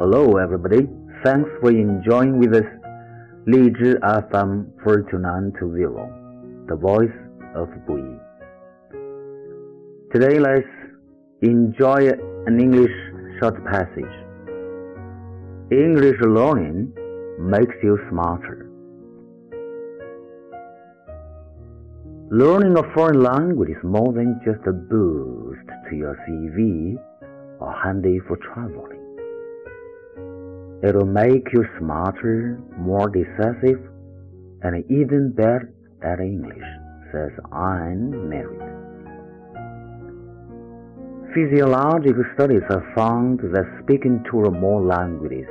Hello, everybody. Thanks for enjoying with us 荔枝 FM 42920, the voice of Bui. Today, let's enjoy an English short passage. English learning makes you smarter. Learning a foreign language is more than just a boost to your CV or handy for traveling. It'll make you smarter, more decisive, and even better at English, says Anne Merritt. Physiological studies have found that speaking two or more languages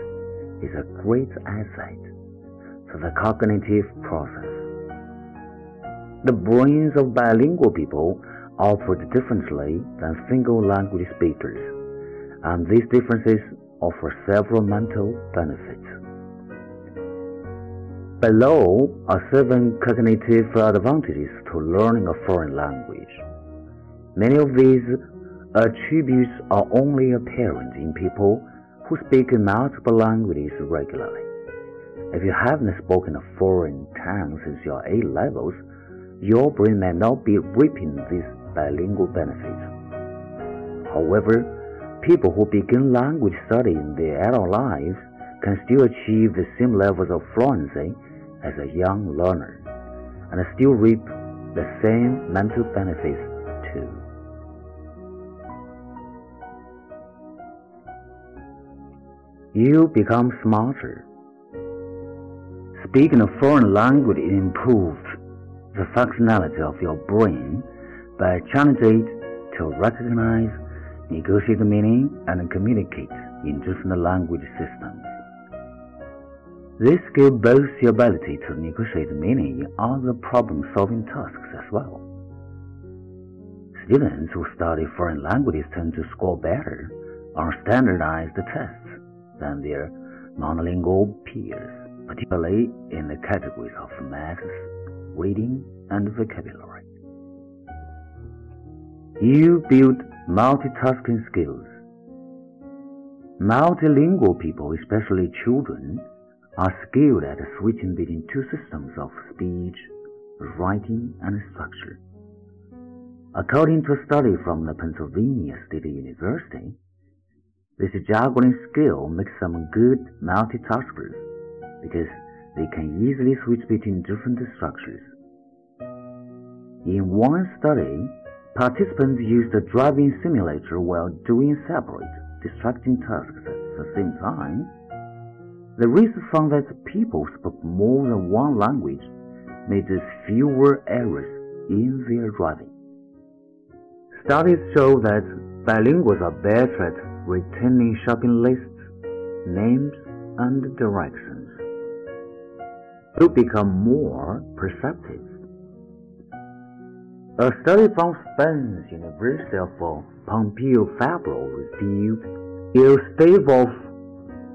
is a great asset for the cognitive process. The brains of bilingual people operate differently than single language speakers, and these differences offer several mental benefits. Below are seven cognitive advantages to learning a foreign language. Many of these attributes are only apparent in people who speak multiple languages regularly. If you haven't spoken a foreign tongue since your A levels, your brain may not be reaping these bilingual benefits. However, people who begin language study in their adult lives can still achieve the same levels of fluency as a young learner and still reap the same mental benefits too. You become smarter. Speaking a foreign language improves the functionality of your brain by challenging it to recognize, negotiate meaning, and communicate in different language systems. This skill boasts the ability to negotiate meaning in other problem-solving tasks as well. Students who study foreign languages tend to score better on standardized tests than their monolingual peers, particularly in the categories of maths, reading, and vocabulary. You build multitasking skills. Multilingual people, especially children, are skilled at switching between two systems of speech, writing, and structure. According to a study from the Pennsylvania State University, this juggling skill makes them good multitaskers because they can easily switch between different structures. In one study, participants used a driving simulator while doing separate, distracting tasks at the same time. The research found that people spoke more than one language made fewer errors in their driving. Studies show that bilinguals are better at retaining shopping lists, names, and directions to become more perceptive. A study from Spain's University of Pompeu Fabra revealed a state of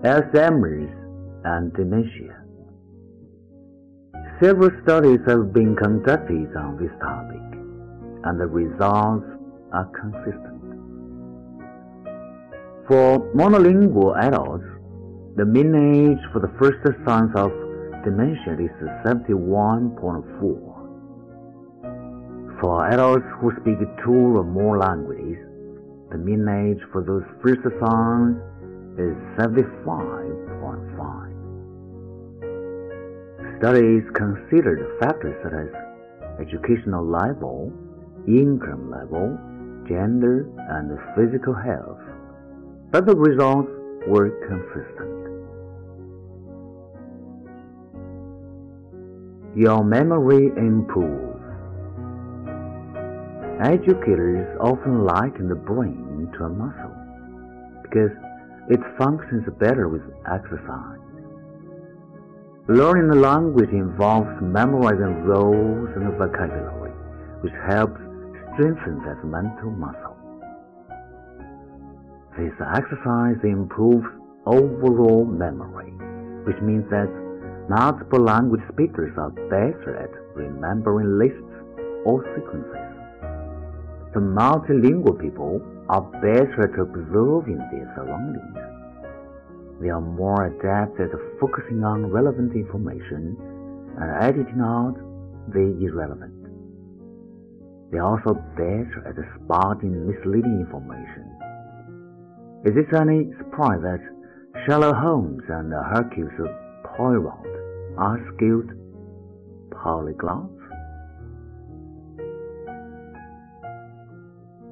Alzheimer's and dementia. Several studies have been conducted on this topic, and the results are consistent. For monolingual adults, the mean age for the first signs of dementia is 71.4. For adults who speak two or more languages, the mean age for those first signs is 75.5. Studies considered factors such as educational level, income level, gender, and physical health, but the results were consistent. your memory improves. Educators often liken the brain to a muscle because it functions better with exercise. Learning a language involves memorizing roles and vocabulary, which helps strengthen that mental muscle. This exercise improves overall memory, which means that Multiple language speakers are better at remembering lists or sequences. The multilingual people are better at observing their surroundings. They are more adept at focusing on relevant information and editing out the irrelevant. They are also better at spotting misleading information. Is it any surprise that Sherlock Holmes and Hercule Poirot are skilled polyglots?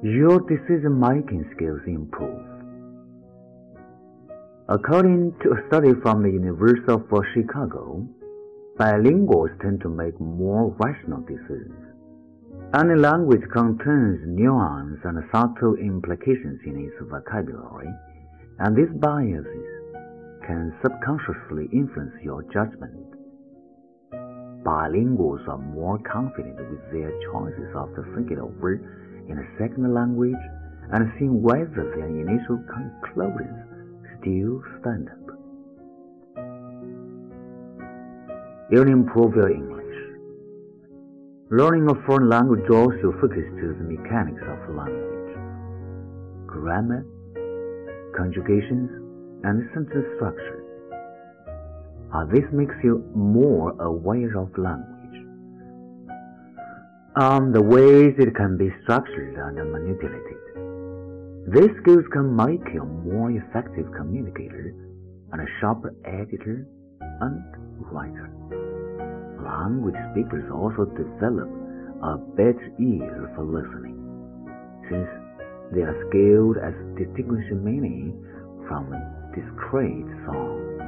Your decision-making skills improve. According to a study from the University of Chicago, bilinguals tend to make more rational decisions. Any language contains nuance and subtle implications in its vocabulary, and these biases can subconsciously influence your judgment. Bilinguals are more confident with their choices after thinking over in a second language and seeing whether their initial conclusions still stand up. You'll improve your English. Learning a foreign language draws your focus to the mechanics of language, grammar, conjugations, and sentence structure. This makes you more aware of language on the ways it can be structured and manipulated. These skills can make you a more effective communicator and a sharper editor and writer. Language speakers also develop a better ear for listening, since they are skilled at distinguishing meaning from discrete sound.